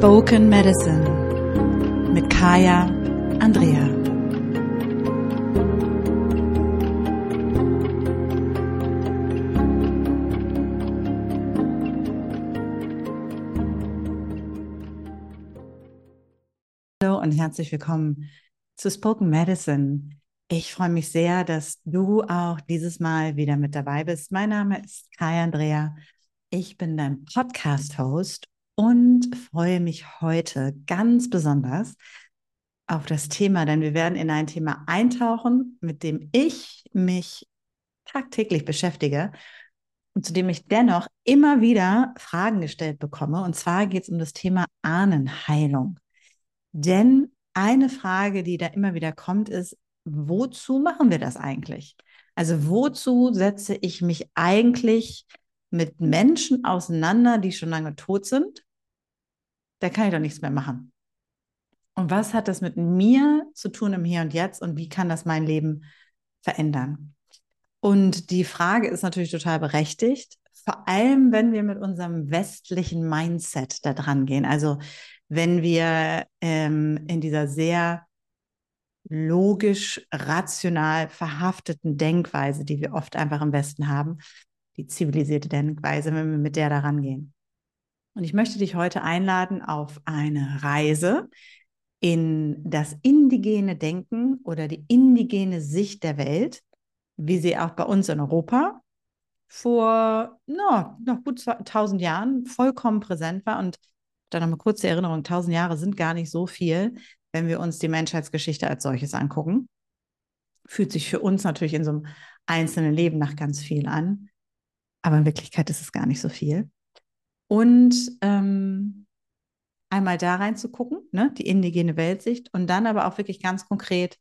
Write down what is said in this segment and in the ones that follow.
Spoken Medicine mit Kaya Andrea. Hallo und herzlich willkommen zu Spoken Medicine. Ich freue mich sehr, dass du auch dieses Mal wieder mit dabei bist. Mein Name ist Kaya Andrea. Ich bin dein Podcast-Host und freue mich heute ganz besonders auf das Thema, denn wir werden in ein Thema eintauchen, mit dem ich mich tagtäglich beschäftige und zu dem ich dennoch immer wieder Fragen gestellt bekomme. Und zwar geht es um das Thema Ahnenheilung. Denn eine Frage, die da immer wieder kommt, ist, wozu machen wir das eigentlich? Also wozu setze ich mich eigentlich mit Menschen auseinander, die schon lange tot sind da kann ich doch nichts mehr machen. Und was hat das mit mir zu tun im Hier und Jetzt und wie kann das mein Leben verändern? Und die Frage ist natürlich total berechtigt, vor allem wenn wir mit unserem westlichen Mindset da dran gehen. Also wenn wir ähm, in dieser sehr logisch, rational verhafteten Denkweise, die wir oft einfach im Westen haben, die zivilisierte Denkweise, wenn wir mit der da rangehen. Und ich möchte dich heute einladen auf eine Reise in das indigene Denken oder die indigene Sicht der Welt, wie sie auch bei uns in Europa vor no, noch gut 1000 Jahren vollkommen präsent war. Und dann noch eine kurze Erinnerung, 1000 Jahre sind gar nicht so viel, wenn wir uns die Menschheitsgeschichte als solches angucken. Fühlt sich für uns natürlich in so einem einzelnen Leben nach ganz viel an. Aber in Wirklichkeit ist es gar nicht so viel. Und ähm, einmal da reinzugucken, ne, die indigene Weltsicht und dann aber auch wirklich ganz konkret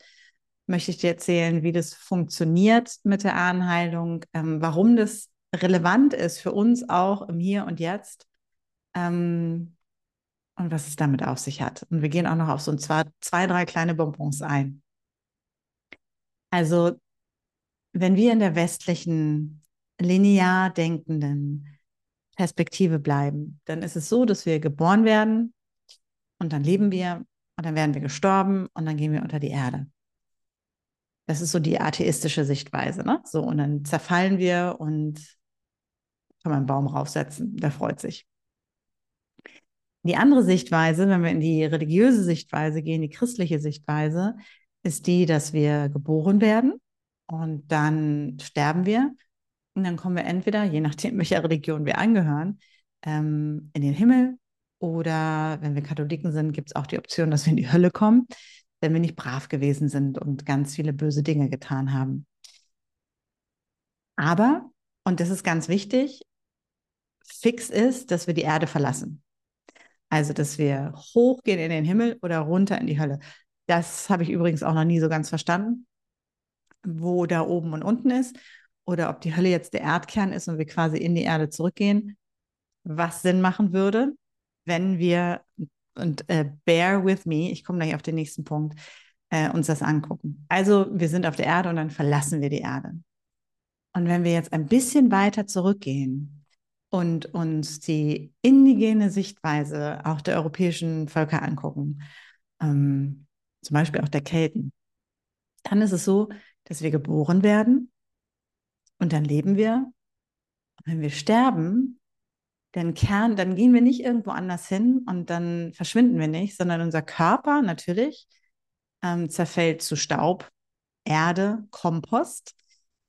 möchte ich dir erzählen, wie das funktioniert mit der Ahnenheilung, ähm, warum das relevant ist für uns auch im Hier und Jetzt ähm, und was es damit auf sich hat. Und wir gehen auch noch auf so ein zwei, zwei, drei kleine Bonbons ein. Also, wenn wir in der westlichen, linear denkenden, Perspektive bleiben, dann ist es so, dass wir geboren werden und dann leben wir und dann werden wir gestorben und dann gehen wir unter die Erde. Das ist so die atheistische Sichtweise, ne? So, und dann zerfallen wir und kann man einen Baum raufsetzen, der freut sich. Die andere Sichtweise, wenn wir in die religiöse Sichtweise gehen, die christliche Sichtweise, ist die, dass wir geboren werden und dann sterben wir und dann kommen wir entweder, je nachdem, welcher Religion wir angehören, ähm, in den Himmel oder wenn wir Katholiken sind, gibt es auch die Option, dass wir in die Hölle kommen, wenn wir nicht brav gewesen sind und ganz viele böse Dinge getan haben. Aber, und das ist ganz wichtig, fix ist, dass wir die Erde verlassen. Also, dass wir hochgehen in den Himmel oder runter in die Hölle. Das habe ich übrigens auch noch nie so ganz verstanden, wo da oben und unten ist oder ob die Hölle jetzt der Erdkern ist und wir quasi in die Erde zurückgehen, was Sinn machen würde, wenn wir, und äh, bear with me, ich komme gleich auf den nächsten Punkt, äh, uns das angucken. Also wir sind auf der Erde und dann verlassen wir die Erde. Und wenn wir jetzt ein bisschen weiter zurückgehen und uns die indigene Sichtweise auch der europäischen Völker angucken, ähm, zum Beispiel auch der Kelten, dann ist es so, dass wir geboren werden und dann leben wir. Und wenn wir sterben, dann, Kern, dann gehen wir nicht irgendwo anders hin und dann verschwinden wir nicht, sondern unser Körper natürlich ähm, zerfällt zu Staub, Erde, Kompost,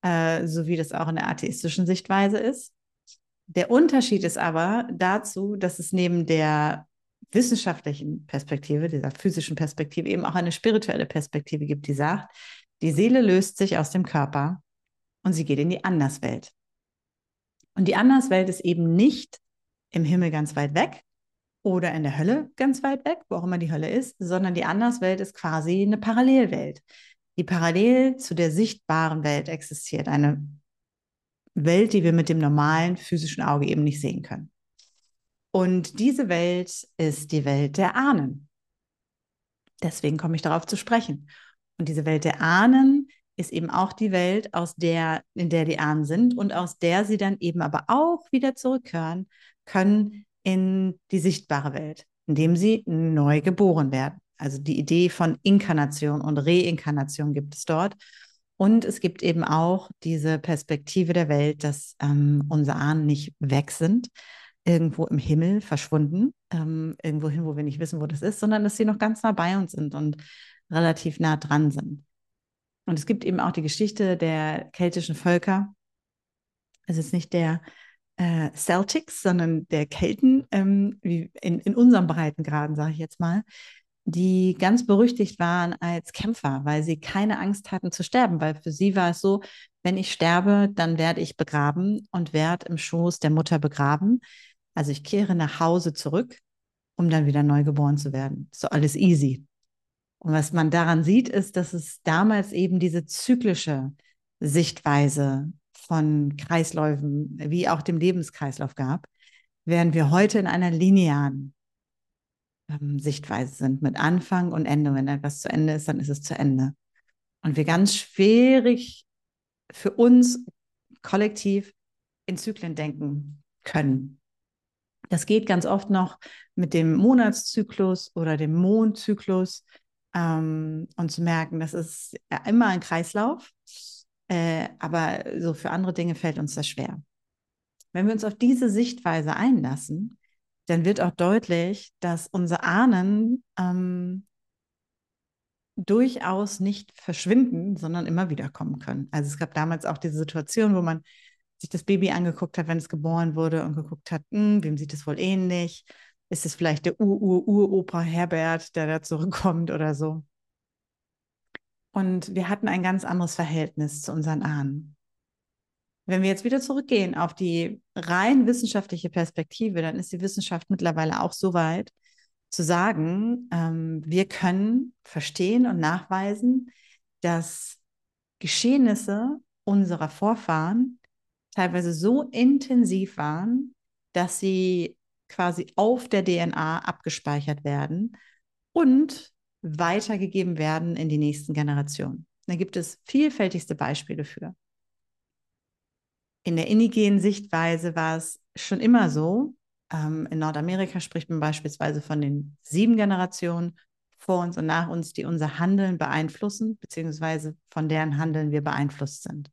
äh, so wie das auch in der atheistischen Sichtweise ist. Der Unterschied ist aber dazu, dass es neben der wissenschaftlichen Perspektive, dieser physischen Perspektive, eben auch eine spirituelle Perspektive gibt, die sagt, die Seele löst sich aus dem Körper und sie geht in die Anderswelt. Und die Anderswelt ist eben nicht im Himmel ganz weit weg oder in der Hölle ganz weit weg, wo auch immer die Hölle ist, sondern die Anderswelt ist quasi eine Parallelwelt, die parallel zu der sichtbaren Welt existiert. Eine Welt, die wir mit dem normalen physischen Auge eben nicht sehen können. Und diese Welt ist die Welt der Ahnen. Deswegen komme ich darauf zu sprechen. Und diese Welt der Ahnen ist eben auch die Welt, aus der, in der die Ahnen sind und aus der sie dann eben aber auch wieder zurückkehren können in die sichtbare Welt, indem sie neu geboren werden. Also die Idee von Inkarnation und Reinkarnation gibt es dort. Und es gibt eben auch diese Perspektive der Welt, dass ähm, unsere Ahnen nicht weg sind, irgendwo im Himmel verschwunden, ähm, irgendwo hin, wo wir nicht wissen, wo das ist, sondern dass sie noch ganz nah bei uns sind und relativ nah dran sind. Und es gibt eben auch die Geschichte der keltischen Völker. Es ist nicht der äh, Celtics, sondern der Kelten, ähm, wie in, in unserem Breitengraden, sage ich jetzt mal, die ganz berüchtigt waren als Kämpfer, weil sie keine Angst hatten zu sterben, weil für sie war es so, wenn ich sterbe, dann werde ich begraben und werde im Schoß der Mutter begraben. Also ich kehre nach Hause zurück, um dann wieder neu geboren zu werden. So alles easy. Und was man daran sieht, ist, dass es damals eben diese zyklische Sichtweise von Kreisläufen wie auch dem Lebenskreislauf gab, während wir heute in einer linearen ähm, Sichtweise sind mit Anfang und Ende. Wenn etwas zu Ende ist, dann ist es zu Ende. Und wir ganz schwierig für uns kollektiv in Zyklen denken können. Das geht ganz oft noch mit dem Monatszyklus oder dem Mondzyklus ähm, und zu merken, das ist immer ein Kreislauf, äh, aber so für andere Dinge fällt uns das schwer. Wenn wir uns auf diese Sichtweise einlassen, dann wird auch deutlich, dass unsere Ahnen ähm, durchaus nicht verschwinden, sondern immer wieder kommen können. Also es gab damals auch diese Situation, wo man sich das Baby angeguckt hat, wenn es geboren wurde und geguckt hat, hm, wem sieht es wohl ähnlich? Ist es vielleicht der Ur-Ur-Uropa Herbert, der da zurückkommt oder so? Und wir hatten ein ganz anderes Verhältnis zu unseren Ahnen. Wenn wir jetzt wieder zurückgehen auf die rein wissenschaftliche Perspektive, dann ist die Wissenschaft mittlerweile auch so weit zu sagen, ähm, wir können verstehen und nachweisen, dass Geschehnisse unserer Vorfahren teilweise so intensiv waren, dass sie quasi auf der DNA abgespeichert werden und weitergegeben werden in die nächsten Generationen. Da gibt es vielfältigste Beispiele für in der indigenen Sichtweise war es schon immer so. Ähm, in Nordamerika spricht man beispielsweise von den sieben Generationen vor uns und nach uns, die unser Handeln beeinflussen, beziehungsweise von deren Handeln wir beeinflusst sind.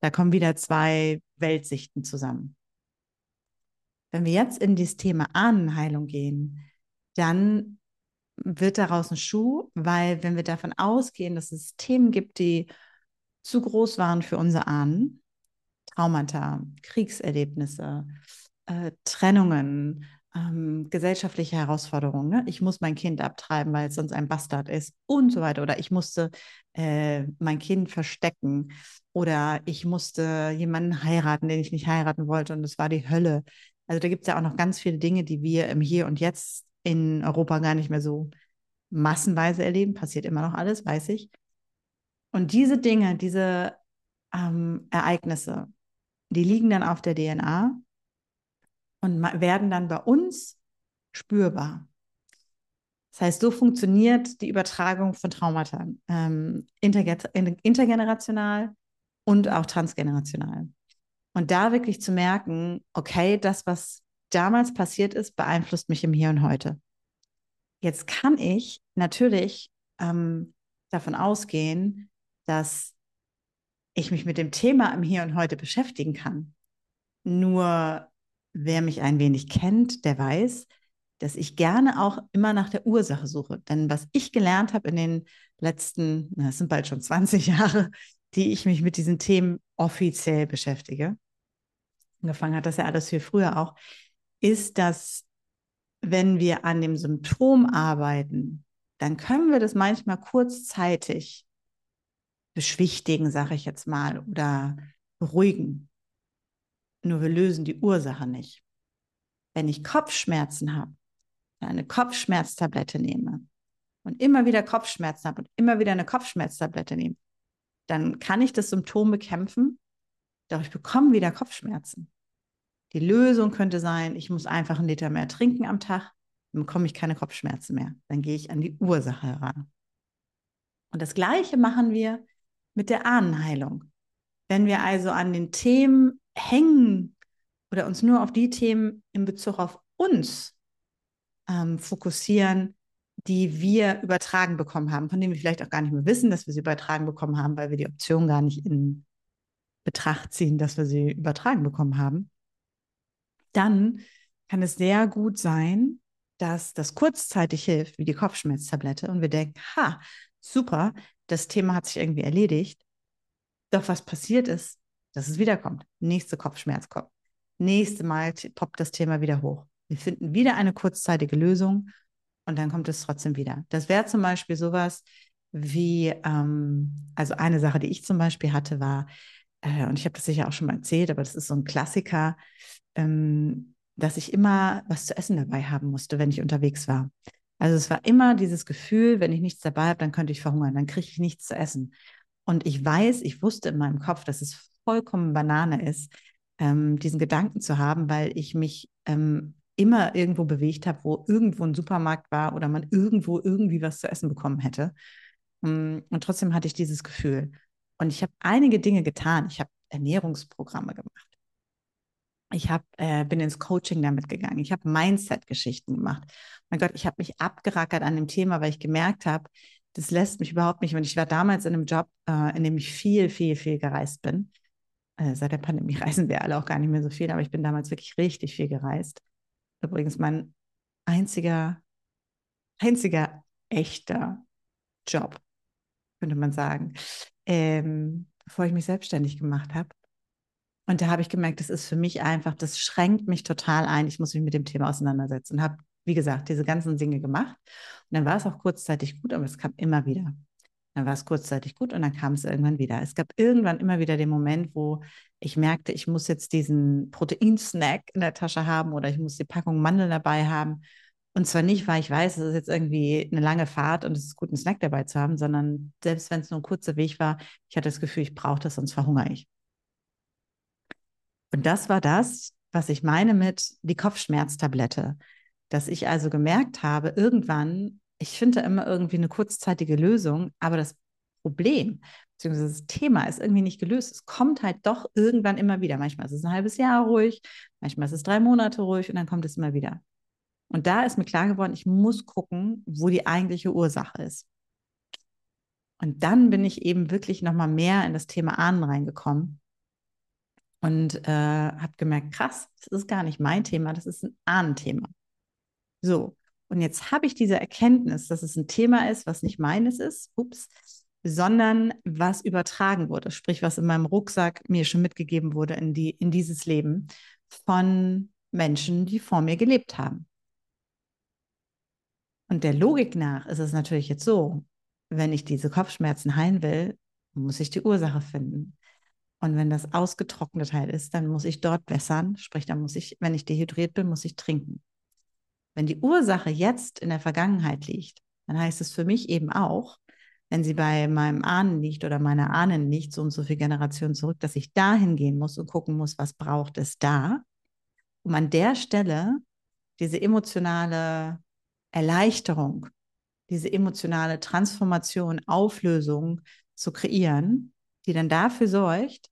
Da kommen wieder zwei Weltsichten zusammen. Wenn wir jetzt in das Thema Ahnenheilung gehen, dann wird daraus ein Schuh, weil wenn wir davon ausgehen, dass es Themen gibt, die zu groß waren für unsere Ahnen, Traumata, Kriegserlebnisse, äh, Trennungen, ähm, gesellschaftliche Herausforderungen. Ne? Ich muss mein Kind abtreiben, weil es sonst ein Bastard ist und so weiter. Oder ich musste äh, mein Kind verstecken. Oder ich musste jemanden heiraten, den ich nicht heiraten wollte und es war die Hölle. Also da gibt es ja auch noch ganz viele Dinge, die wir im Hier und Jetzt in Europa gar nicht mehr so massenweise erleben. Passiert immer noch alles, weiß ich. Und diese Dinge, diese ähm, Ereignisse, die liegen dann auf der DNA und werden dann bei uns spürbar. Das heißt, so funktioniert die Übertragung von Traumata ähm, intergenerational und auch transgenerational. Und da wirklich zu merken, okay, das, was damals passiert ist, beeinflusst mich im Hier und Heute. Jetzt kann ich natürlich ähm, davon ausgehen, dass ich mich mit dem Thema im Hier und Heute beschäftigen kann. Nur wer mich ein wenig kennt, der weiß, dass ich gerne auch immer nach der Ursache suche. Denn was ich gelernt habe in den letzten, na, es sind bald schon 20 Jahre, die ich mich mit diesen Themen offiziell beschäftige, angefangen hat das ja alles viel früher auch, ist, dass wenn wir an dem Symptom arbeiten, dann können wir das manchmal kurzzeitig beschwichtigen, sage ich jetzt mal, oder beruhigen. Nur wir lösen die Ursache nicht. Wenn ich Kopfschmerzen habe, eine Kopfschmerztablette nehme und immer wieder Kopfschmerzen habe und immer wieder eine Kopfschmerztablette nehme, dann kann ich das Symptom bekämpfen, doch ich bekomme wieder Kopfschmerzen. Die Lösung könnte sein, ich muss einfach einen Liter mehr trinken am Tag, dann bekomme ich keine Kopfschmerzen mehr. Dann gehe ich an die Ursache heran. Und das Gleiche machen wir mit der Ahnenheilung. Wenn wir also an den Themen hängen oder uns nur auf die Themen in Bezug auf uns ähm, fokussieren, die wir übertragen bekommen haben, von denen wir vielleicht auch gar nicht mehr wissen, dass wir sie übertragen bekommen haben, weil wir die Option gar nicht in Betracht ziehen, dass wir sie übertragen bekommen haben, dann kann es sehr gut sein, dass das kurzzeitig hilft, wie die Kopfschmerztablette, und wir denken, ha, super, das Thema hat sich irgendwie erledigt. Doch was passiert ist, dass es wiederkommt. Nächste Kopfschmerz kommt. Nächste Mal poppt das Thema wieder hoch. Wir finden wieder eine kurzzeitige Lösung und dann kommt es trotzdem wieder. Das wäre zum Beispiel sowas wie, ähm, also eine Sache, die ich zum Beispiel hatte, war, äh, und ich habe das sicher auch schon mal erzählt, aber das ist so ein Klassiker, ähm, dass ich immer was zu essen dabei haben musste, wenn ich unterwegs war. Also es war immer dieses Gefühl, wenn ich nichts dabei habe, dann könnte ich verhungern, dann kriege ich nichts zu essen. Und ich weiß, ich wusste in meinem Kopf, dass es vollkommen Banane ist, ähm, diesen Gedanken zu haben, weil ich mich ähm, immer irgendwo bewegt habe, wo irgendwo ein Supermarkt war oder man irgendwo irgendwie was zu essen bekommen hätte. Mm, und trotzdem hatte ich dieses Gefühl. Und ich habe einige Dinge getan. Ich habe Ernährungsprogramme gemacht. Ich hab, äh, bin ins Coaching damit gegangen. Ich habe Mindset-Geschichten gemacht. Mein Gott, ich habe mich abgerackert an dem Thema, weil ich gemerkt habe, das lässt mich überhaupt nicht. Und ich war damals in einem Job, äh, in dem ich viel, viel, viel gereist bin. Äh, seit der Pandemie reisen wir alle auch gar nicht mehr so viel, aber ich bin damals wirklich richtig viel gereist. Übrigens mein einziger, einziger echter Job, könnte man sagen, ähm, bevor ich mich selbstständig gemacht habe. Und da habe ich gemerkt, das ist für mich einfach, das schränkt mich total ein. Ich muss mich mit dem Thema auseinandersetzen und habe, wie gesagt, diese ganzen Dinge gemacht. Und dann war es auch kurzzeitig gut, aber es kam immer wieder. Dann war es kurzzeitig gut und dann kam es irgendwann wieder. Es gab irgendwann immer wieder den Moment, wo ich merkte, ich muss jetzt diesen Proteinsnack in der Tasche haben oder ich muss die Packung Mandeln dabei haben. Und zwar nicht, weil ich weiß, es ist jetzt irgendwie eine lange Fahrt und es ist gut, einen Snack dabei zu haben, sondern selbst wenn es nur ein kurzer Weg war, ich hatte das Gefühl, ich brauche das, sonst verhungere ich. Und das war das, was ich meine mit die Kopfschmerztablette. Dass ich also gemerkt habe, irgendwann, ich finde immer irgendwie eine kurzzeitige Lösung, aber das Problem beziehungsweise das Thema ist irgendwie nicht gelöst. Es kommt halt doch irgendwann immer wieder. Manchmal ist es ein halbes Jahr ruhig, manchmal ist es drei Monate ruhig und dann kommt es immer wieder. Und da ist mir klar geworden, ich muss gucken, wo die eigentliche Ursache ist. Und dann bin ich eben wirklich nochmal mehr in das Thema Ahnen reingekommen und äh, habe gemerkt, krass, das ist gar nicht mein Thema, das ist ein Ahnenthema. So, und jetzt habe ich diese Erkenntnis, dass es ein Thema ist, was nicht meines ist. Ups sondern was übertragen wurde, sprich, was in meinem Rucksack mir schon mitgegeben wurde in, die, in dieses Leben von Menschen, die vor mir gelebt haben. Und der Logik nach ist es natürlich jetzt so, wenn ich diese Kopfschmerzen heilen will, muss ich die Ursache finden. Und wenn das ausgetrocknet halt ist, dann muss ich dort wässern, sprich, dann muss ich, wenn ich dehydriert bin, muss ich trinken. Wenn die Ursache jetzt in der Vergangenheit liegt, dann heißt es für mich eben auch, wenn sie bei meinem Ahnen liegt oder meiner Ahnen liegt, so und so viele Generationen zurück, dass ich dahin gehen muss und gucken muss, was braucht es da, um an der Stelle diese emotionale Erleichterung, diese emotionale Transformation, Auflösung zu kreieren, die dann dafür sorgt,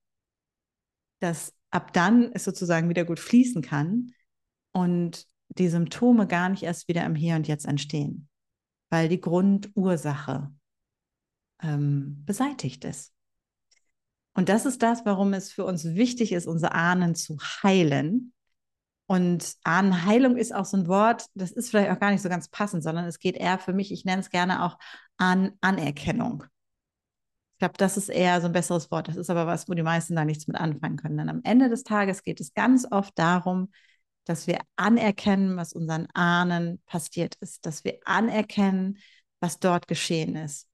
dass ab dann es sozusagen wieder gut fließen kann und die Symptome gar nicht erst wieder im Hier und Jetzt entstehen, weil die Grundursache ähm, beseitigt ist. Und das ist das, warum es für uns wichtig ist, unsere Ahnen zu heilen. Und Ahnenheilung ist auch so ein Wort, das ist vielleicht auch gar nicht so ganz passend, sondern es geht eher für mich, ich nenne es gerne auch an Anerkennung. Ich glaube, das ist eher so ein besseres Wort. Das ist aber was, wo die meisten da nichts mit anfangen können. Denn am Ende des Tages geht es ganz oft darum, dass wir anerkennen, was unseren Ahnen passiert ist, dass wir anerkennen, was dort geschehen ist.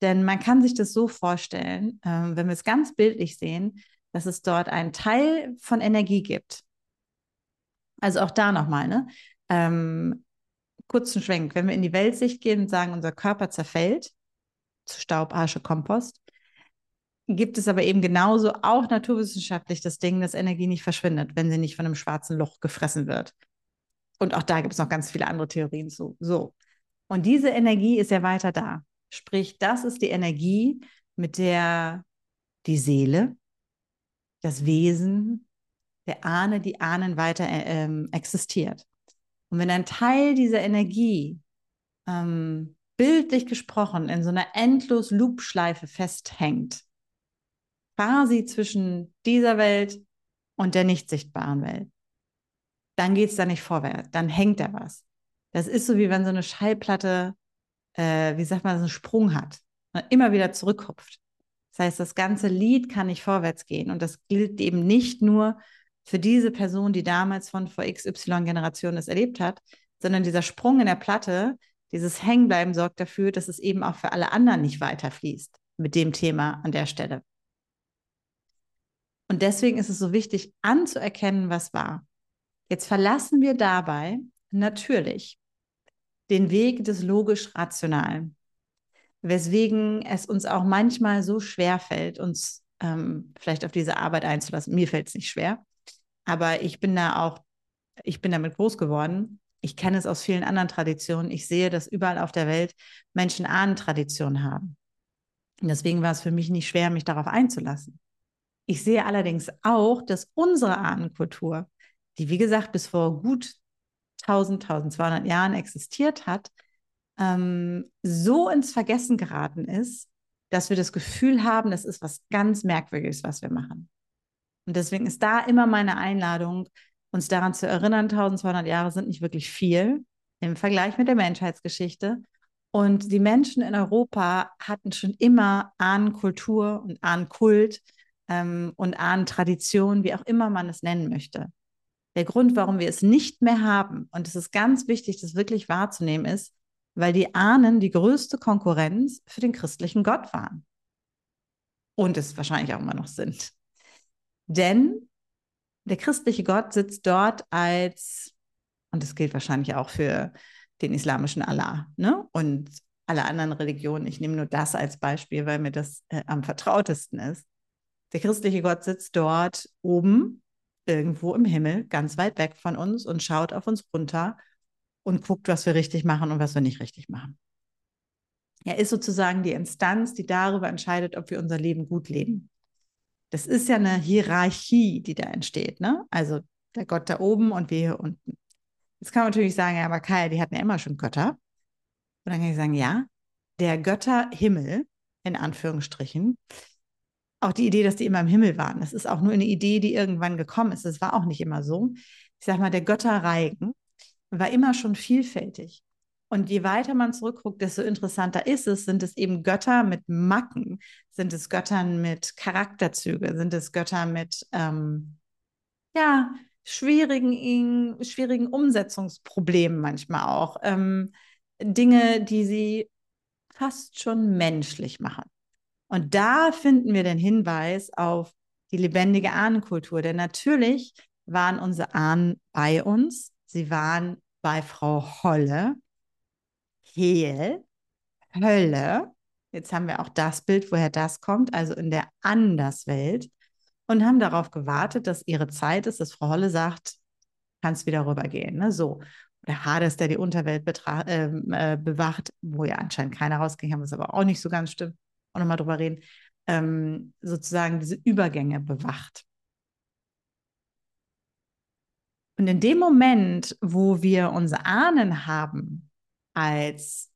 Denn man kann sich das so vorstellen, äh, wenn wir es ganz bildlich sehen, dass es dort einen Teil von Energie gibt. Also auch da nochmal, ne? Ähm, kurzen Schwenk. Wenn wir in die Weltsicht gehen und sagen, unser Körper zerfällt zu Staub, Asche, Kompost, gibt es aber eben genauso auch naturwissenschaftlich das Ding, dass Energie nicht verschwindet, wenn sie nicht von einem schwarzen Loch gefressen wird. Und auch da gibt es noch ganz viele andere Theorien zu. So. Und diese Energie ist ja weiter da. Sprich, das ist die Energie, mit der die Seele, das Wesen der Ahne, die Ahnen weiter äh, ähm, existiert. Und wenn ein Teil dieser Energie, ähm, bildlich gesprochen, in so einer endlos Loopschleife festhängt, quasi zwischen dieser Welt und der nicht sichtbaren Welt, dann geht es da nicht vorwärts, dann hängt da was. Das ist so wie wenn so eine Schallplatte, äh, wie sagt man, so einen Sprung hat, und ne, immer wieder zurückhupft. Das heißt, das ganze Lied kann nicht vorwärts gehen und das gilt eben nicht nur für diese Person, die damals von vor XY-Generationen es erlebt hat, sondern dieser Sprung in der Platte, dieses Hängenbleiben sorgt dafür, dass es eben auch für alle anderen nicht weiterfließt mit dem Thema an der Stelle. Und deswegen ist es so wichtig, anzuerkennen, was war. Jetzt verlassen wir dabei natürlich den Weg des logisch-rationalen, weswegen es uns auch manchmal so schwer fällt, uns ähm, vielleicht auf diese Arbeit einzulassen. Mir fällt es nicht schwer, aber ich bin da auch, ich bin damit groß geworden. Ich kenne es aus vielen anderen Traditionen. Ich sehe, dass überall auf der Welt Menschen Ahnentraditionen haben. Und deswegen war es für mich nicht schwer, mich darauf einzulassen. Ich sehe allerdings auch, dass unsere Ahnenkultur, die wie gesagt bis vor gut 1000, 1200 Jahren existiert hat, ähm, so ins Vergessen geraten ist, dass wir das Gefühl haben, das ist was ganz Merkwürdiges, was wir machen. Und deswegen ist da immer meine Einladung, uns daran zu erinnern, 1200 Jahre sind nicht wirklich viel im Vergleich mit der Menschheitsgeschichte. Und die Menschen in Europa hatten schon immer Ahnenkultur und Ahnenkult ähm, und Ahnentradition, wie auch immer man es nennen möchte. Der Grund, warum wir es nicht mehr haben, und es ist ganz wichtig, das wirklich wahrzunehmen, ist, weil die Ahnen die größte Konkurrenz für den christlichen Gott waren. Und es wahrscheinlich auch immer noch sind. Denn der christliche Gott sitzt dort als, und das gilt wahrscheinlich auch für den islamischen Allah ne? und alle anderen Religionen. Ich nehme nur das als Beispiel, weil mir das äh, am vertrautesten ist. Der christliche Gott sitzt dort oben, irgendwo im Himmel, ganz weit weg von uns und schaut auf uns runter und guckt, was wir richtig machen und was wir nicht richtig machen. Er ist sozusagen die Instanz, die darüber entscheidet, ob wir unser Leben gut leben. Das ist ja eine Hierarchie, die da entsteht. Ne? Also der Gott da oben und wir hier unten. Jetzt kann man natürlich sagen, ja, aber Kaya, die hatten ja immer schon Götter. Und dann kann ich sagen, ja, der Götterhimmel, in Anführungsstrichen, auch die Idee, dass die immer im Himmel waren, das ist auch nur eine Idee, die irgendwann gekommen ist. Das war auch nicht immer so. Ich sage mal, der Götterreigen war immer schon vielfältig. Und je weiter man zurückguckt, desto interessanter ist es. Sind es eben Götter mit Macken? Sind es Göttern mit Charakterzüge? Sind es Götter mit ähm, ja, schwierigen, schwierigen Umsetzungsproblemen manchmal auch? Ähm, Dinge, die sie fast schon menschlich machen. Und da finden wir den Hinweis auf die lebendige Ahnenkultur. Denn natürlich waren unsere Ahnen bei uns. Sie waren bei Frau Holle, Hehl, Hölle. Jetzt haben wir auch das Bild, woher das kommt, also in der Anderswelt. Und haben darauf gewartet, dass ihre Zeit ist, dass Frau Holle sagt, kannst wieder rübergehen. Ne? So. Oder Hades, der die Unterwelt äh, äh, bewacht, wo ja anscheinend keiner rausging, haben wir es aber auch nicht so ganz stimmt auch nochmal drüber reden, ähm, sozusagen diese Übergänge bewacht. Und in dem Moment, wo wir unsere Ahnen haben als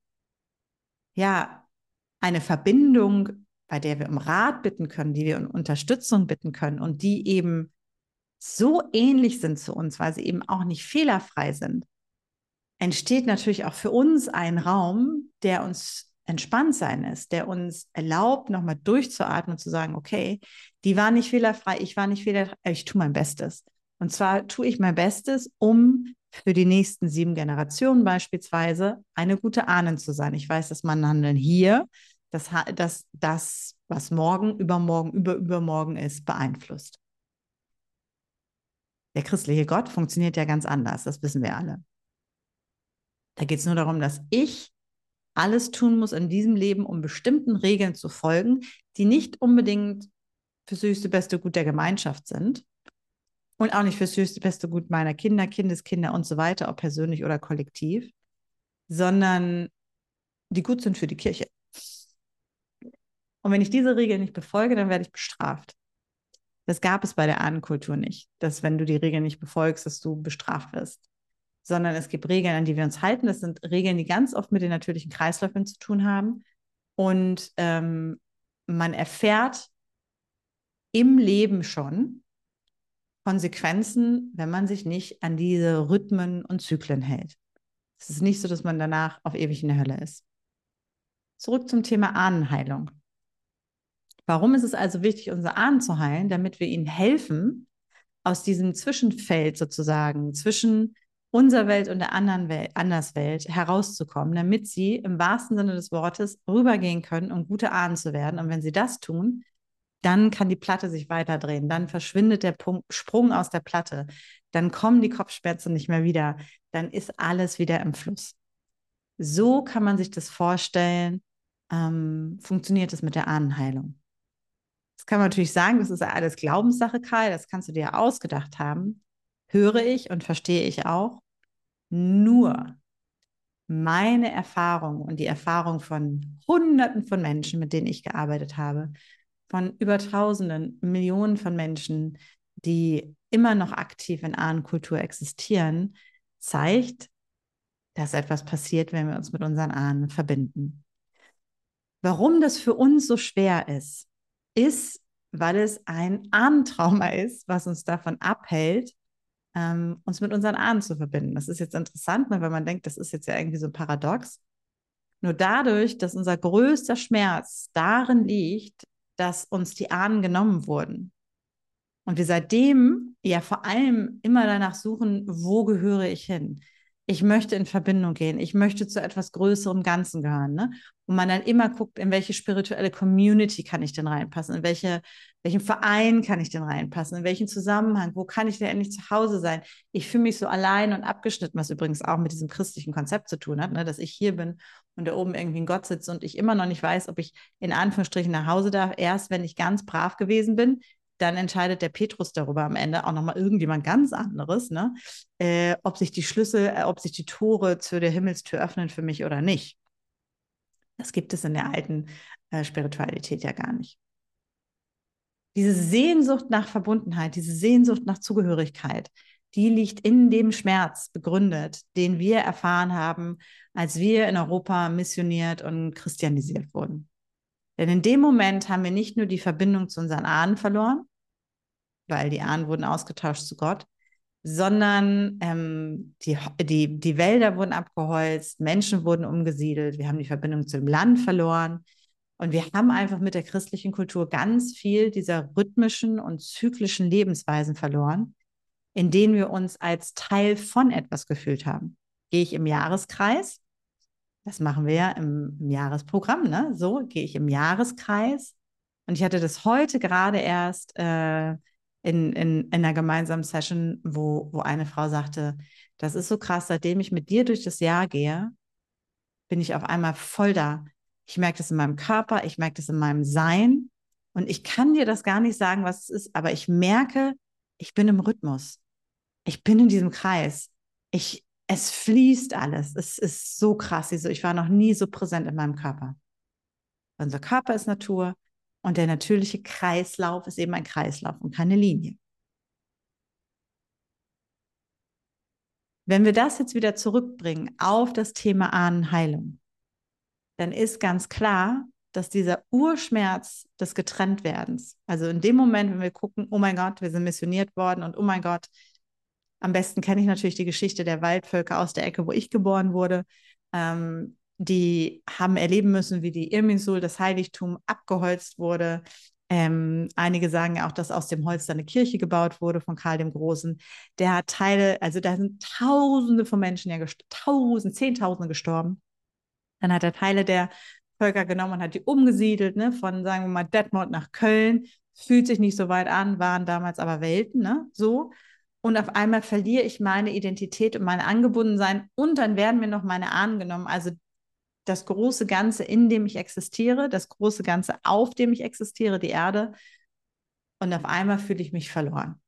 ja eine Verbindung, bei der wir um Rat bitten können, die wir um Unterstützung bitten können und die eben so ähnlich sind zu uns, weil sie eben auch nicht fehlerfrei sind, entsteht natürlich auch für uns ein Raum, der uns entspannt sein ist, der uns erlaubt, nochmal durchzuatmen und zu sagen, okay, die war nicht fehlerfrei, ich war nicht fehlerfrei, ich tue mein Bestes. Und zwar tue ich mein Bestes, um für die nächsten sieben Generationen beispielsweise eine gute Ahnen zu sein. Ich weiß, dass mein Handeln hier, dass das, das, was morgen, übermorgen, über übermorgen ist, beeinflusst. Der christliche Gott funktioniert ja ganz anders, das wissen wir alle. Da geht es nur darum, dass ich alles tun muss in diesem Leben, um bestimmten Regeln zu folgen, die nicht unbedingt fürs höchste beste Gut der Gemeinschaft sind und auch nicht fürs höchste beste Gut meiner Kinder, Kindeskinder und so weiter, ob persönlich oder kollektiv, sondern die gut sind für die Kirche. Und wenn ich diese Regeln nicht befolge, dann werde ich bestraft. Das gab es bei der Ahnenkultur nicht, dass wenn du die Regeln nicht befolgst, dass du bestraft wirst. sondern es gibt Regeln, an die wir uns halten. Das sind Regeln, die ganz oft mit den natürlichen Kreisläufen zu tun haben. Und ähm, man erfährt im Leben schon Konsequenzen, wenn man sich nicht an diese Rhythmen und Zyklen hält. Es ist nicht so, dass man danach auf ewig in der Hölle ist. Zurück zum Thema Ahnenheilung. Warum ist es also wichtig, unsere Ahnen zu heilen? Damit wir ihnen helfen, aus diesem Zwischenfeld sozusagen zwischen unserer Welt und der anderen Welt, Anderswelt herauszukommen, damit sie im wahrsten Sinne des Wortes rübergehen können, um gute Ahnen zu werden. Und wenn sie das tun, dann kann die Platte sich weiterdrehen, dann verschwindet der Punkt, Sprung aus der Platte, dann kommen die Kopfschmerzen nicht mehr wieder, dann ist alles wieder im Fluss. So kann man sich das vorstellen, ähm, funktioniert es mit der Ahnenheilung. Das kann man natürlich sagen, das ist alles Glaubenssache, Karl, das kannst du dir ausgedacht haben. Höre ich und verstehe ich auch. Nur meine Erfahrung und die Erfahrung von Hunderten von Menschen, mit denen ich gearbeitet habe, von über Tausenden, Millionen von Menschen, die immer noch aktiv in Ahnenkultur existieren, zeigt, dass etwas passiert, wenn wir uns mit unseren Ahnen verbinden. Warum das für uns so schwer ist, ist, weil es ein Ahnentrauma ist, was uns davon abhält, ähm, uns mit unseren Ahnen zu verbinden. Das ist jetzt interessant, ne, weil man denkt, das ist jetzt ja irgendwie so ein Paradox. Nur dadurch, dass unser größter Schmerz darin liegt, dass uns die Ahnen genommen wurden. Und wir seitdem ja vor allem immer danach suchen, wo gehöre ich hin? Ich möchte in Verbindung gehen. Ich möchte zu etwas größerem Ganzen gehören. Ne? Und man dann immer guckt, in welche spirituelle Community kann ich denn reinpassen? In welche, welchen Verein kann ich denn reinpassen? In welchen Zusammenhang? Wo kann ich denn endlich zu Hause sein? Ich fühle mich so allein und abgeschnitten, was übrigens auch mit diesem christlichen Konzept zu tun hat, ne? dass ich hier bin und da oben irgendwie ein Gott sitzt und ich immer noch nicht weiß, ob ich in Anführungsstrichen nach Hause darf, erst wenn ich ganz brav gewesen bin, dann entscheidet der Petrus darüber am Ende auch nochmal irgendjemand ganz anderes, ne? Äh, ob sich die Schlüssel, äh, ob sich die Tore zu der Himmelstür öffnen für mich oder nicht. Das gibt es in der alten äh, Spiritualität ja gar nicht. Diese Sehnsucht nach Verbundenheit, diese Sehnsucht nach Zugehörigkeit, die liegt in dem Schmerz begründet, den wir erfahren haben, als wir in Europa missioniert und christianisiert wurden. Denn in dem Moment haben wir nicht nur die Verbindung zu unseren Ahnen verloren, weil die Ahnen wurden ausgetauscht zu Gott, sondern ähm, die, die, die Wälder wurden abgeholzt, Menschen wurden umgesiedelt, wir haben die Verbindung zum Land verloren. Und wir haben einfach mit der christlichen Kultur ganz viel dieser rhythmischen und zyklischen Lebensweisen verloren, in denen wir uns als Teil von etwas gefühlt haben. Gehe ich im Jahreskreis, das machen wir ja im, im Jahresprogramm, ne? So gehe ich im Jahreskreis. Und ich hatte das heute gerade erst äh, in, in, in einer gemeinsamen Session, wo, wo eine Frau sagte, das ist so krass, seitdem ich mit dir durch das Jahr gehe, bin ich auf einmal voll da. Ich merke das in meinem Körper, ich merke das in meinem Sein. Und ich kann dir das gar nicht sagen, was es ist, aber ich merke, ich bin im Rhythmus. Ich bin in diesem Kreis. Ich, es fließt alles. Es ist so krass. Ich war noch nie so präsent in meinem Körper. Unser Körper ist Natur, und der natürliche Kreislauf ist eben ein Kreislauf und keine Linie. Wenn wir das jetzt wieder zurückbringen auf das Thema Ahnenheilung, dann ist ganz klar, dass dieser Urschmerz des Getrenntwerdens, also in dem Moment, wenn wir gucken, oh mein Gott, wir sind missioniert worden und oh mein Gott, am besten kenne ich natürlich die Geschichte der Waldvölker aus der Ecke, wo ich geboren wurde. Ähm, die haben erleben müssen, wie die Irminsul, das Heiligtum, abgeholzt wurde. Ähm, einige sagen auch, dass aus dem Holz eine Kirche gebaut wurde von Karl dem Großen. Der hat Teile, also da sind Tausende von Menschen, ja, Tausend, Zehntausende gestorben. Dann hat er Teile der Völker genommen und hat die umgesiedelt, ne, von, sagen wir mal, Detmold nach Köln. Fühlt sich nicht so weit an, waren damals aber Welten, ne, so. Und auf einmal verliere ich meine Identität und mein Angebundensein und dann werden mir noch meine Ahnen genommen. Also das große Ganze, in dem ich existiere, das große Ganze, auf dem ich existiere, die Erde. Und auf einmal fühle ich mich verloren.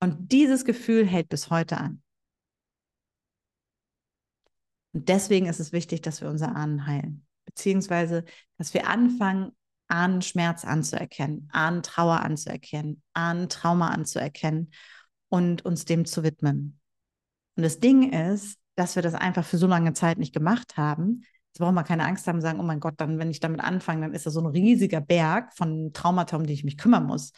Und dieses Gefühl hält bis heute an. Und deswegen ist es wichtig, dass wir unsere Ahnen heilen. Beziehungsweise, dass wir anfangen, Ahnenschmerz anzuerkennen, Ahnentrauer anzuerkennen, Ahnentrauma anzuerkennen und uns dem zu widmen. Und das Ding ist, dass wir das einfach für so lange Zeit nicht gemacht haben. Jetzt brauchen wir keine Angst haben, sagen, oh mein Gott, dann, wenn ich damit anfange, dann ist das so ein riesiger Berg von Traumata, um die ich mich kümmern muss.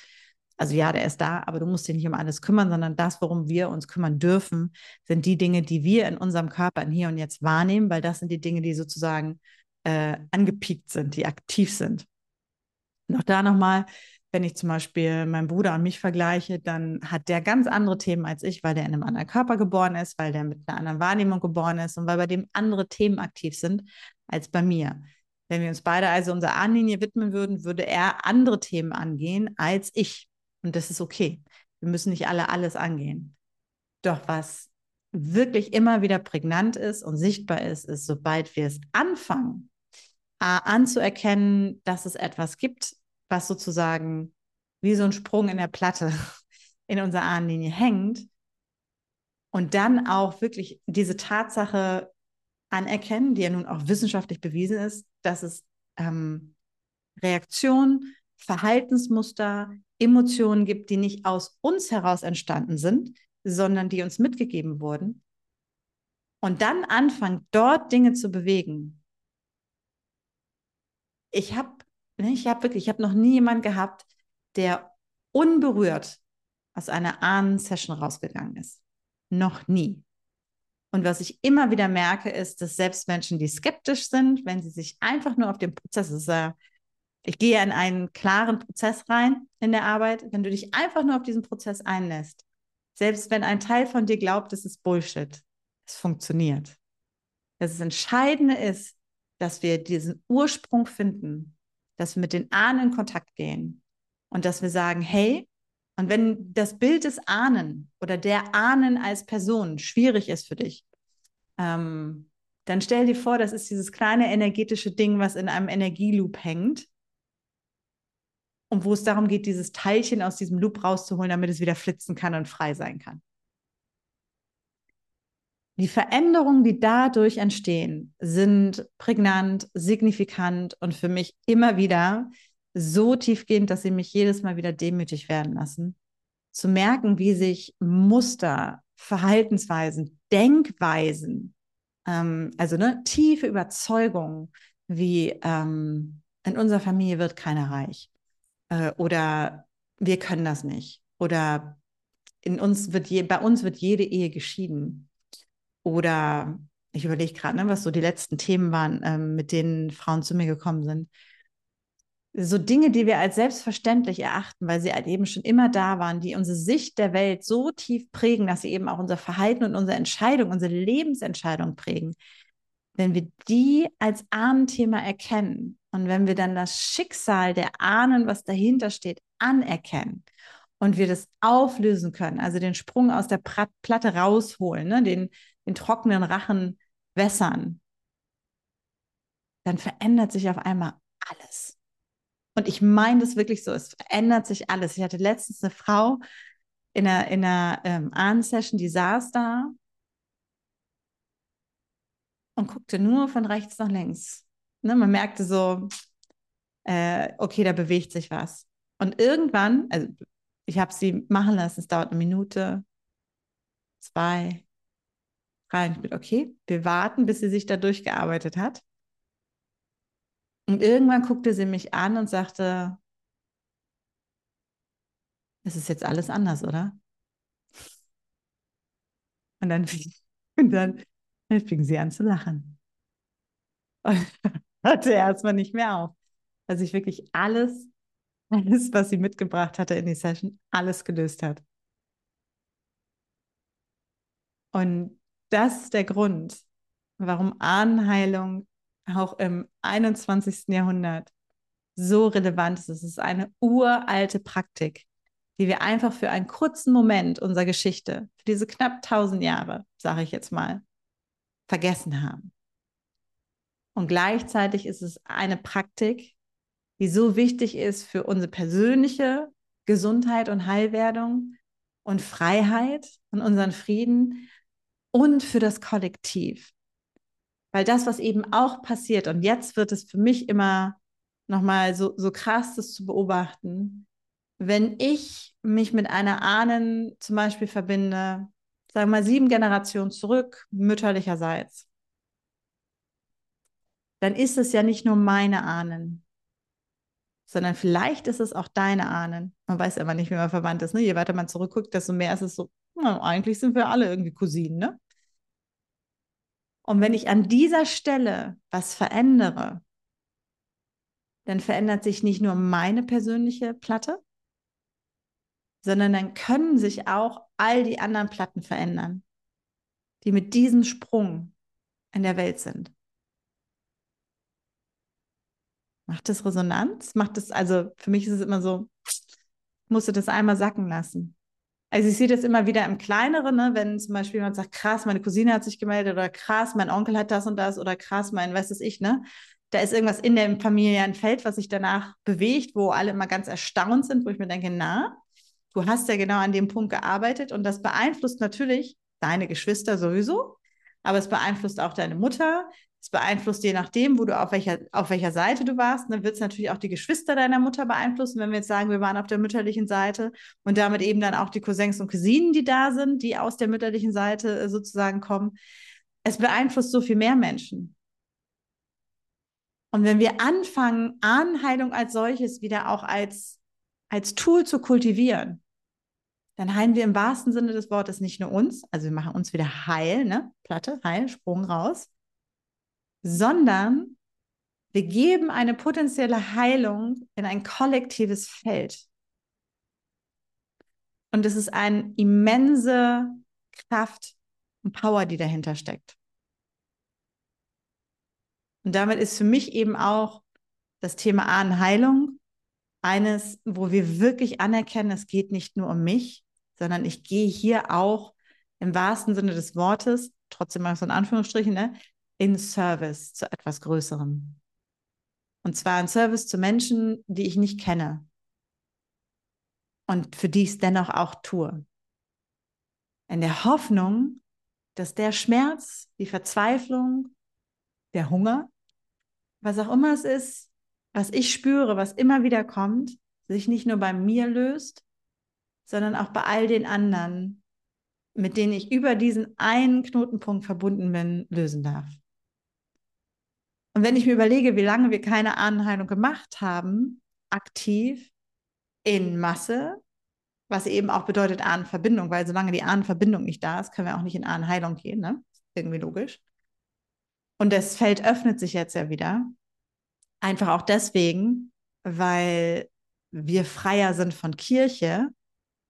Also ja, der ist da, aber du musst dich nicht um alles kümmern, sondern das, worum wir uns kümmern dürfen, sind die Dinge, die wir in unserem Körper in hier und jetzt wahrnehmen, weil das sind die Dinge, die sozusagen äh, angepiekt sind, die aktiv sind. Noch da nochmal, wenn ich zum Beispiel meinen Bruder und mich vergleiche, dann hat der ganz andere Themen als ich, weil der in einem anderen Körper geboren ist, weil der mit einer anderen Wahrnehmung geboren ist und weil bei dem andere Themen aktiv sind als bei mir. Wenn wir uns beide also unserer Ahnenlinie widmen würden, würde er andere Themen angehen als ich. Und das ist okay. Wir müssen nicht alle alles angehen. Doch was wirklich immer wieder prägnant ist und sichtbar ist, ist, sobald wir es anfangen, anzuerkennen, dass es etwas gibt, was sozusagen wie so ein Sprung in der Platte in unserer Ahnenlinie hängt und dann auch wirklich diese Tatsache anerkennen, die ja nun auch wissenschaftlich bewiesen ist, dass es ähm, Reaktionen, Verhaltensmuster, Emotionen gibt, die nicht aus uns heraus entstanden sind, sondern die uns mitgegeben wurden. Und dann anfangen, dort Dinge zu bewegen. Ich habe ich habe wirklich, ich habe noch nie jemanden gehabt, der unberührt aus einer Ahnen-Session rausgegangen ist. Noch nie. Und was ich immer wieder merke, ist, dass selbst Menschen, die skeptisch sind, wenn sie sich einfach nur auf den Prozess, ist, äh, ich gehe in einen klaren Prozess rein in der Arbeit, wenn du dich einfach nur auf diesen Prozess einlässt, selbst wenn ein Teil von dir glaubt, es ist Bullshit, es funktioniert. Das Entscheidende ist, dass wir diesen Ursprung finden dass wir mit den Ahnen in Kontakt gehen und dass wir sagen, hey, und wenn das Bild des Ahnen oder der Ahnen als Person schwierig ist für dich, ähm, dann stell dir vor, das ist dieses kleine energetische Ding, was in einem Energieloop hängt und wo es darum geht, dieses Teilchen aus diesem Loop rauszuholen, damit es wieder flitzen kann und frei sein kann. Die Veränderungen, die dadurch entstehen, sind prägnant, signifikant und für mich immer wieder so tiefgehend, dass sie mich jedes Mal wieder demütig werden lassen. Zu merken, wie sich Muster, Verhaltensweisen, Denkweisen, ähm, also ne, tiefe Überzeugungen, wie ähm, in unserer Familie wird keiner reich äh, oder wir können das nicht oder in uns wird je, bei uns wird jede Ehe geschieden oder ich überlege gerade, ne, was so die letzten Themen waren, ähm, mit denen Frauen zu mir gekommen sind. So Dinge, die wir als selbstverständlich erachten, weil sie halt eben schon immer da waren, die unsere Sicht der Welt so tief prägen, dass sie eben auch unser Verhalten und unsere Entscheidung, unsere Lebensentscheidung prägen. Wenn wir die als Ahnenthema erkennen und wenn wir dann das Schicksal der Ahnen, was dahinter steht, anerkennen und wir das auflösen können, also den Sprung aus der Platte rausholen, ne, den, den trockenen Rachen wässern, dann verändert sich auf einmal alles. Und ich meine das wirklich so, es verändert sich alles. Ich hatte letztens eine Frau in einer, in einer ähm, Ahn-Session, die saß da und guckte nur von rechts nach links. Ne, man merkte so, äh, okay, da bewegt sich was. Und irgendwann, also ich habe sie machen lassen, es dauert eine Minute, zwei, rein. Ich bin, okay, wir warten, bis sie sich da durchgearbeitet hat. Und irgendwann guckte sie mich an und sagte, es ist jetzt alles anders, oder? Und dann, und dann, fing sie an zu lachen. Und hörte erstmal nicht mehr auf. Dass sich wirklich alles, alles, was sie mitgebracht hatte in die Session, alles gelöst hat. Und das ist der Grund, warum Ahnenheilung auch im 21. Jahrhundert so relevant ist. Es ist eine uralte Praktik, die wir einfach für einen kurzen Moment unserer Geschichte, für diese knapp 1000 Jahre, sage ich jetzt mal, vergessen haben. Und gleichzeitig ist es eine Praktik, die so wichtig ist für unsere persönliche Gesundheit und Heilwerdung und Freiheit und unseren Frieden, und für das Kollektiv. Weil das, was eben auch passiert, und jetzt wird es für mich immer nochmal so, so krass, das zu beobachten, wenn ich mich mit einer Ahnen zum Beispiel verbinde, sagen wir mal sieben Generationen zurück, mütterlicherseits, dann ist es ja nicht nur meine Ahnen, sondern vielleicht ist es auch deine Ahnen. Man weiß immer nicht, wie man verwandt ist. Ne? Je weiter man zurückguckt, desto mehr ist es so, na, eigentlich sind wir alle irgendwie Cousinen. Ne? Und wenn ich an dieser Stelle was verändere, dann verändert sich nicht nur meine persönliche Platte, sondern dann können sich auch all die anderen Platten verändern, die mit diesem Sprung in der Welt sind. Macht das Resonanz? Macht das, also für mich ist es immer so, musste das einmal sacken lassen. Also ich sehe das immer wieder im Kleineren, ne? wenn zum Beispiel jemand sagt, krass, meine Cousine hat sich gemeldet oder krass, mein Onkel hat das und das oder krass, mein, weiß es ich, ne? Da ist irgendwas in dem familiären Feld, was sich danach bewegt, wo alle immer ganz erstaunt sind, wo ich mir denke, na, du hast ja genau an dem Punkt gearbeitet und das beeinflusst natürlich deine Geschwister sowieso, aber es beeinflusst auch deine Mutter, es beeinflusst je nachdem, wo du auf welcher, auf welcher Seite du warst. Dann wird es natürlich auch die Geschwister deiner Mutter beeinflussen, wenn wir jetzt sagen, wir waren auf der mütterlichen Seite und damit eben dann auch die Cousins und Cousinen, die da sind, die aus der mütterlichen Seite äh, sozusagen kommen. Es beeinflusst so viel mehr Menschen. Und wenn wir anfangen, Ahnenheilung als solches wieder auch als, als Tool zu kultivieren, dann heilen wir im wahrsten Sinne des Wortes nicht nur uns, also wir machen uns wieder heil, ne? Platte, heil, Sprung raus, sondern wir geben eine potenzielle Heilung in ein kollektives Feld. Und es ist eine immense Kraft und Power, die dahinter steckt. Und damit ist für mich eben auch das Thema Ahnenheilung eines, wo wir wirklich anerkennen, es geht nicht nur um mich, sondern ich gehe hier auch im wahrsten Sinne des Wortes, trotzdem mal so in Anführungsstrichen, ne, in Service zu etwas Größerem. Und zwar in Service zu Menschen, die ich nicht kenne und für die ich es dennoch auch tue. In der Hoffnung, dass der Schmerz, die Verzweiflung, der Hunger, was auch immer es ist, was ich spüre, was immer wieder kommt, sich nicht nur bei mir löst, sondern auch bei all den anderen, mit denen ich über diesen einen Knotenpunkt verbunden bin, lösen darf. Und wenn ich mir überlege, wie lange wir keine Ahnenheilung gemacht haben, aktiv, in Masse, was eben auch bedeutet Ahnenverbindung, weil solange die Ahnenverbindung nicht da ist, können wir auch nicht in Ahnenheilung gehen, ne? Irgendwie logisch. Und das Feld öffnet sich jetzt ja wieder. Einfach auch deswegen, weil wir freier sind von Kirche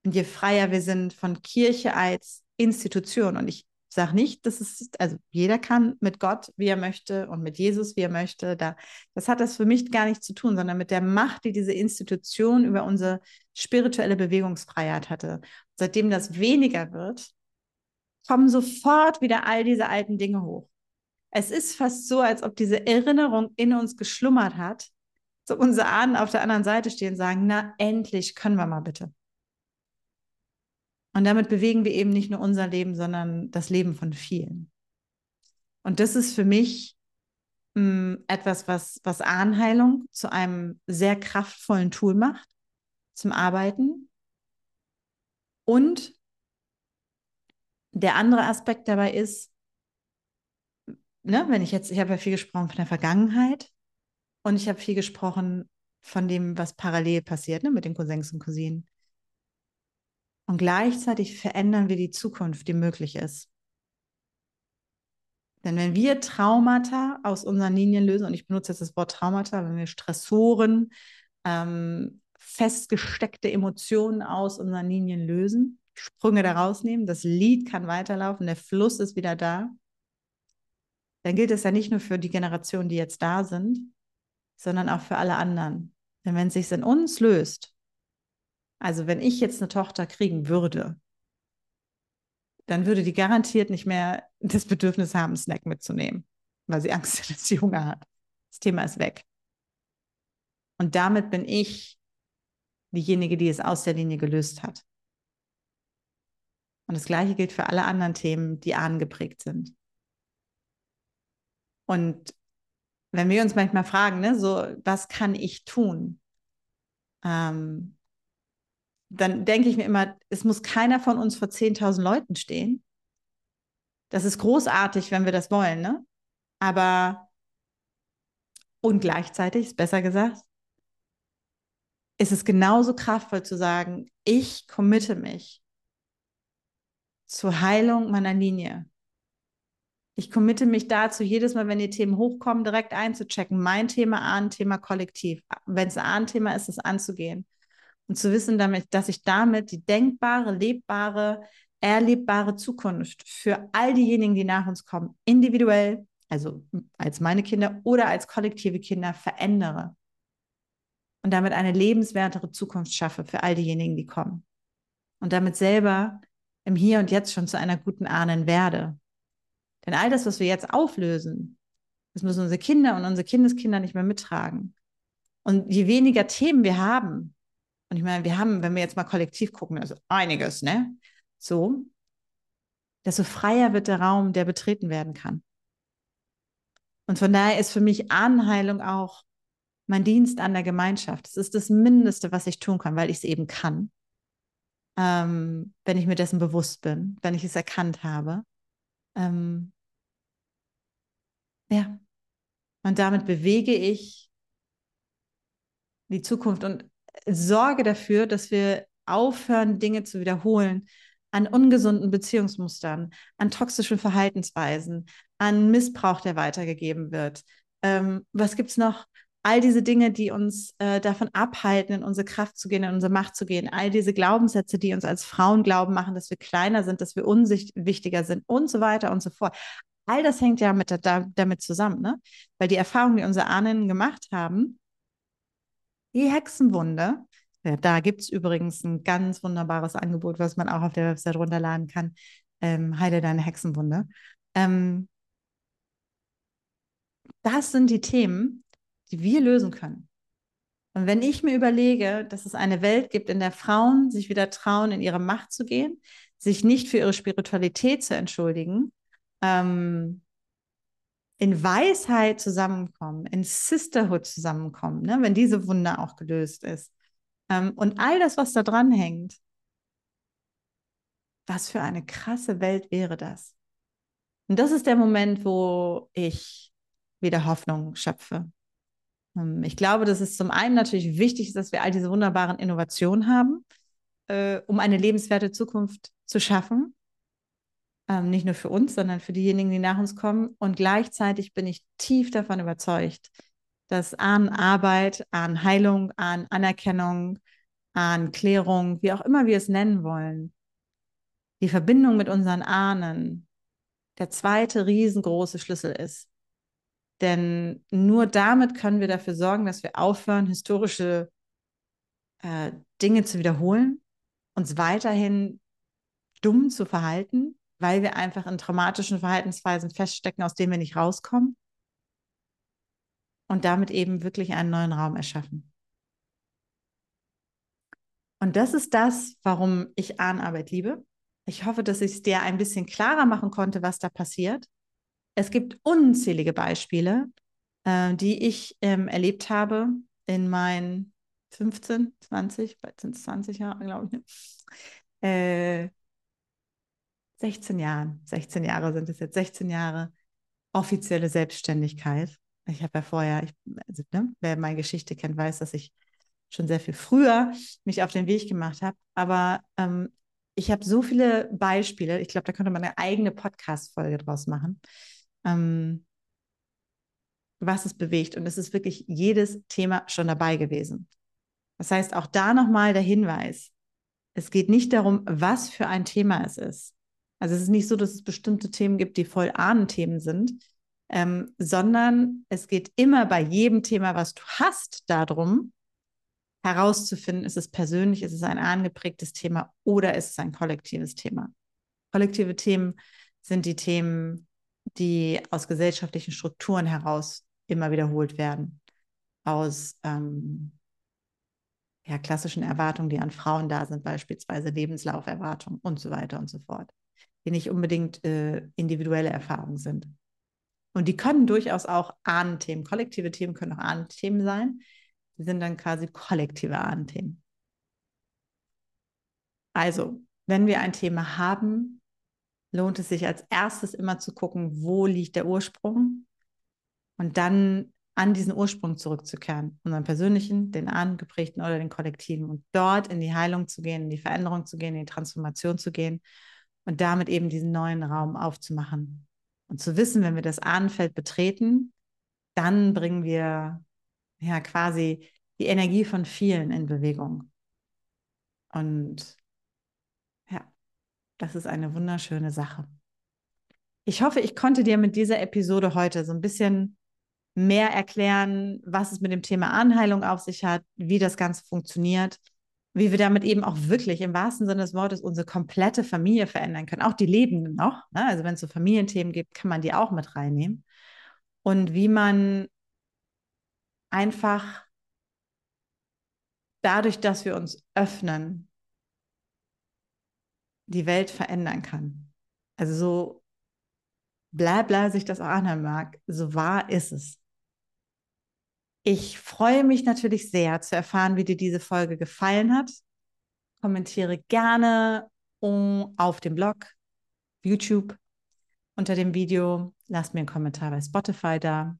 und je freier wir sind von Kirche als Institution. Und ich sage nicht, dass es, also jeder kann mit Gott, wie er möchte und mit Jesus, wie er möchte. Da, das hat das für mich gar nichts zu tun, sondern mit der Macht, die diese Institution über unsere spirituelle Bewegungsfreiheit hatte. Seitdem das weniger wird, kommen sofort wieder all diese alten Dinge hoch. Es ist fast so, als ob diese Erinnerung in uns geschlummert hat, so unsere Ahnen auf der anderen Seite stehen und sagen, na endlich können wir mal bitte. Und damit bewegen wir eben nicht nur unser Leben, sondern das Leben von vielen. Und das ist für mich mh, hm, etwas, was, was Ahnheilung zu einem sehr kraftvollen Tool macht zum Arbeiten. Und der andere Aspekt dabei ist, ne, wenn ich jetzt, ich habe ja viel gesprochen von der Vergangenheit und ich habe viel gesprochen von dem, was parallel passiert, ne, mit den Cousins und Cousinen. Und gleichzeitig verändern wir die Zukunft, die möglich ist. Denn wenn wir Traumata aus unseren Linien lösen, und ich benutze jetzt das Wort Traumata, wenn wir Stressoren, ähm, festgesteckte Emotionen aus unseren Linien lösen, Sprünge da rausnehmen, das Lied kann weiterlaufen, der Fluss ist wieder da, dann gilt es ja nicht nur für die Generationen, die jetzt da sind, sondern auch für alle anderen. Denn wenn es sich in uns löst, also wenn ich jetzt eine Tochter kriegen würde, dann würde die garantiert nicht mehr das Bedürfnis haben, einen Snack mitzunehmen, weil sie Angst hat, dass sie Hunger hat. Das Thema ist weg. Und damit bin ich diejenige, die es aus der Linie gelöst hat. Und das Gleiche gilt für alle anderen Themen, die angeprägt sind. Und wenn wir uns manchmal fragen, ne, so, was kann ich tun? Ähm, dann denke ich mir immer, es muss keiner von uns vor 10.000 Leuten stehen Das ist großartig, wenn wir das wollen, ne? Aber und gleichzeitig, ist besser gesagt, ist es genauso kraftvoll zu sagen, ich committe mich zur Heilung meiner Linie. Ich committe mich dazu, jedes Mal, wenn die Themen hochkommen, direkt einzuchecken. Mein Thema A, ein Thema kollektiv. Wenn es ein Thema ist, es anzugehen. Und zu wissen, damit, dass ich damit die denkbare, lebbare, erlebbare Zukunft für all diejenigen, die nach uns kommen, individuell, also als meine Kinder oder als kollektive Kinder verändere. Und damit eine lebenswertere Zukunft schaffe für all diejenigen, die kommen. Und damit selber im Hier und Jetzt schon zu einer guten Ahnen werde. Denn all das, was wir jetzt auflösen, das müssen unsere Kinder und unsere Kindeskinder nicht mehr mittragen. Und je weniger Themen wir haben, und ich meine, wir haben, wenn wir jetzt mal kollektiv gucken, also einiges, ne? So, desto freier wird der Raum, der betreten werden kann. Und von daher ist für mich Ahnenheilung auch mein Dienst an der Gemeinschaft. Das ist das Mindeste, was ich tun kann, weil ich es eben kann. Ähm, wenn ich mir dessen bewusst bin, wenn ich es erkannt habe. Ähm, ja. Und damit bewege ich die Zukunft und sorge dafür, dass wir aufhören, Dinge zu wiederholen an ungesunden Beziehungsmustern, an toxischen Verhaltensweisen, an Missbrauch, der weitergegeben wird. Ähm, was gibt es noch? All diese Dinge, die uns äh, davon abhalten, in unsere Kraft zu gehen, in unsere Macht zu gehen, all diese Glaubenssätze, die uns als Frauen glauben machen, dass wir kleiner sind, dass wir unwichtiger sind und so weiter und so fort. All das hängt ja mit, da, damit zusammen, ne? weil die Erfahrungen, die unsere Ahnen gemacht haben, die Hexenwunde. Ja, da gibt es übrigens ein ganz wunderbares Angebot, was man auch auf der Website runterladen kann. Ähm, Heile deine Hexenwunde. Ähm, das sind die Themen, die wir lösen können. Und wenn ich mir überlege, dass es eine Welt gibt, in der Frauen sich wieder trauen, in ihre Macht zu gehen, sich nicht für ihre Spiritualität zu entschuldigen, ähm, in Weisheit zusammenkommen, in Sisterhood zusammenkommen, ne? wenn diese Wunde auch gelöst ist. Ähm, und all das, was da dran hängt, was für eine krasse Welt wäre das? Und das ist der Moment, wo ich wieder Hoffnung schöpfe. Ähm, ich glaube, dass es zum einen natürlich wichtig ist, dass wir all diese wunderbaren Innovationen haben, äh, um eine lebenswerte Zukunft zu schaffen. Ähm, nicht nur für uns, sondern für diejenigen, die nach uns kommen. Und gleichzeitig bin ich tief davon überzeugt, dass an Arbeit, an Heilung, an Anerkennung, an Klärung, wie auch immer wir es nennen wollen, die Verbindung mit unseren Ahnen der zweite riesengroße Schlüssel ist. Denn nur damit können wir dafür sorgen, dass wir aufhören, historische äh, Dinge zu wiederholen, uns weiterhin dumm zu verhalten weil wir einfach in traumatischen Verhaltensweisen feststecken, aus denen wir nicht rauskommen. Und damit eben wirklich einen neuen Raum erschaffen. Und das ist das, warum ich Ahnenarbeit liebe. Ich hoffe, dass ich es dir ein bisschen klarer machen konnte, was da passiert. Es gibt unzählige Beispiele, äh, die ich ähm, erlebt habe in meinen 15, 20, bald sind es 20 Jahre, glaube ich, ne? äh, 16 Jahren, 16 Jahre sind es jetzt, 16 Jahre offizielle Selbstständigkeit. Ich habe ja vorher, ich, also, ne, wer meine Geschichte kennt, weiß, dass ich schon sehr viel früher mich auf den Weg gemacht habe. Aber ähm, ich habe so viele Beispiele. Ich glaube, da könnte man eine eigene Podcast-Folge draus machen, ähm, was es bewegt. Und es ist wirklich jedes Thema schon dabei gewesen. Das heißt, auch da nochmal der Hinweis. Es geht nicht darum, was für ein Thema es ist. Also es ist nicht so, dass es bestimmte Themen gibt, die voll Ahnenthemen sind, ähm, sondern es geht immer bei jedem Thema, was du hast, darum, herauszufinden, ist es persönlich, ist es ein ahnengeprägtes Thema oder ist es ein kollektives Thema. Kollektive Themen sind die Themen, die aus gesellschaftlichen Strukturen heraus immer wiederholt werden, aus ähm, ja, klassischen Erwartungen, die an Frauen da sind, beispielsweise Lebenslauferwartung und so weiter und so fort die nicht unbedingt äh, individuelle Erfahrungen sind. Und die können durchaus auch Ahnenthemen, kollektive Themen können auch Ahnenthemen sein. Die sind dann quasi kollektive Ahnenthemen. Also, wenn wir ein Thema haben, lohnt es sich als erstes immer zu gucken, wo liegt der Ursprung und dann an diesen Ursprung zurückzukehren, unseren persönlichen, den angeprägten oder den kollektiven und dort in die Heilung zu gehen, in die Veränderung zu gehen, in die Transformation zu gehen und damit eben diesen neuen Raum aufzumachen. Und zu wissen, wenn wir das Ahnenfeld betreten, dann bringen wir ja quasi die Energie von vielen in Bewegung. Und ja, das ist eine wunderschöne Sache. Ich hoffe, ich konnte dir mit dieser Episode heute so ein bisschen mehr erklären, was es mit dem Thema Anheilung auf sich hat, wie das Ganze funktioniert, wie wir damit eben auch wirklich im wahrsten Sinne des Wortes unsere komplette Familie verändern können, auch die Lebenden noch. Ne? Also wenn es so Familienthemen gibt, kann man die auch mit reinnehmen. Und wie man einfach dadurch, dass wir uns öffnen, die Welt verändern kann. Also so bla bla sich das auch anhören mag, so wahr ist es. Ich freue mich natürlich sehr zu erfahren, wie dir diese Folge gefallen hat. Kommentiere gerne auf dem Blog, YouTube unter dem Video. Lass mir einen Kommentar bei Spotify da.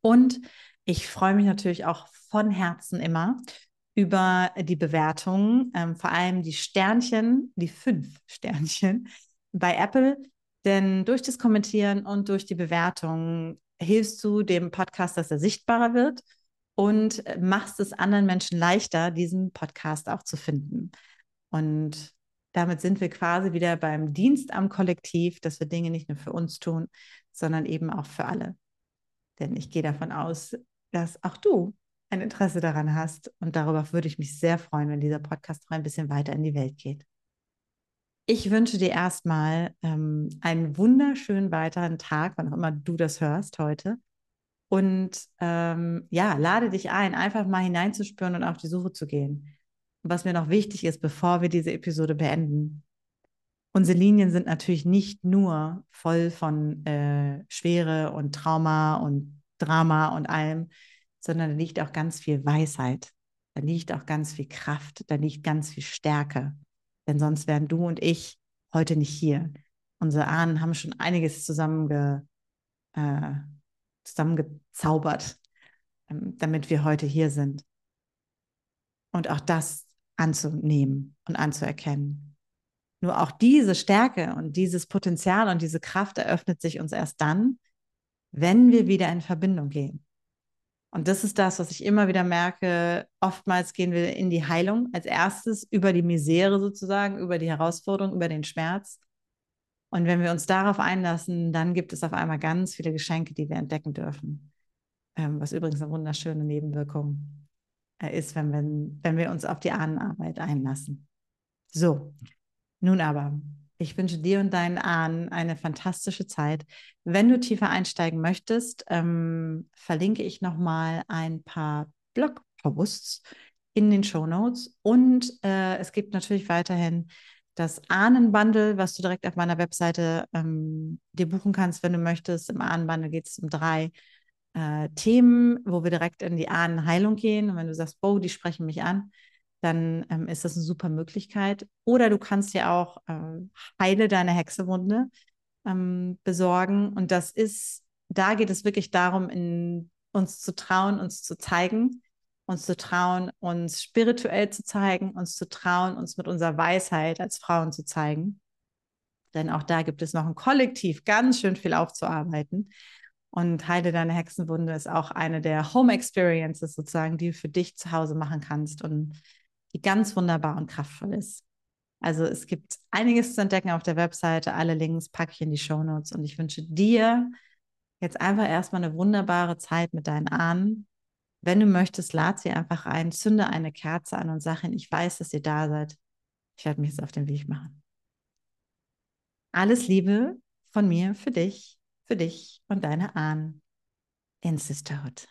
Und ich freue mich natürlich auch von Herzen immer über die Bewertungen, ähm, vor allem die Sternchen, die fünf Sternchen bei Apple. Denn durch das Kommentieren und durch die Bewertungen hilfst du dem Podcast, dass er sichtbarer wird und machst es anderen Menschen leichter, diesen Podcast auch zu finden. Und damit sind wir quasi wieder beim Dienst am Kollektiv, dass wir Dinge nicht nur für uns tun, sondern eben auch für alle. Denn ich gehe davon aus, dass auch du ein Interesse daran hast. Und darüber würde ich mich sehr freuen, wenn dieser Podcast noch ein bisschen weiter in die Welt geht. Ich wünsche dir erstmal ähm, einen wunderschönen weiteren Tag, wann auch immer du das hörst heute. Und ähm, ja, lade dich ein, einfach mal hineinzuspüren und auf die Suche zu gehen. Was mir noch wichtig ist, bevor wir diese Episode beenden, unsere Linien sind natürlich nicht nur voll von äh, Schwere und Trauma und Drama und allem, sondern da liegt auch ganz viel Weisheit. Da liegt auch ganz viel Kraft, da liegt ganz viel Stärke. Denn sonst wären du und ich heute nicht hier. Unsere Ahnen haben schon einiges zusammenge, äh, zusammengezaubert, ähm, damit wir heute hier sind. Und auch das anzunehmen und anzuerkennen. Nur auch diese Stärke und dieses Potenzial und diese Kraft eröffnet sich uns erst dann, wenn wir wieder in Verbindung gehen. Und das ist das, was ich immer wieder merke. Oftmals gehen wir in die Heilung als erstes über die Misere sozusagen, über die Herausforderung, über den Schmerz. Und wenn wir uns darauf einlassen, dann gibt es auf einmal ganz viele Geschenke, die wir entdecken dürfen. Ähm, was übrigens eine wunderschöne Nebenwirkung äh, ist, wenn wir, wenn wir uns auf die Ahnenarbeit einlassen. So, nun aber, ich wünsche dir und deinen Ahnen eine fantastische Zeit. Wenn du tiefer einsteigen möchtest, ähm, verlinke ich nochmal ein paar Blogposts in den Show Notes. Und äh, es gibt natürlich weiterhin das Ahnenbundle, was du direkt auf meiner Webseite ähm, dir buchen kannst, wenn du möchtest. Im Ahnenbundle geht es um drei äh, Themen, wo wir direkt in die Ahnenheilung gehen. Und wenn du sagst, oh, die sprechen mich an, dann ähm, ist das eine super Möglichkeit. Oder du kannst dir auch ähm, Heile deine Hexewunde ähm, besorgen. Und das ist, da geht es wirklich darum, in, uns zu trauen, uns zu zeigen, uns zu trauen, uns spirituell zu zeigen, uns zu trauen, uns mit unserer Weisheit als Frauen zu zeigen. Denn auch da gibt es noch ein Kollektiv ganz schön viel aufzuarbeiten. Und Heile deine Hexenwunde ist auch eine der Home Experiences sozusagen, die du für dich zu Hause machen kannst und die ganz wunderbar und kraftvoll ist. Also es gibt einiges zu entdecken auf der Webseite. Alle Links packe ich in die Show Notes und ich wünsche dir jetzt einfach erstmal eine wunderbare Zeit mit deinen Ahnen. Wenn du möchtest, lad sie einfach ein, zünde eine Kerze an und sag ihnen, ich weiß, dass ihr da seid. Ich werde mich jetzt auf den Weg machen. Alles Liebe von mir für dich, für dich und deine Ahnen in Sisterhood.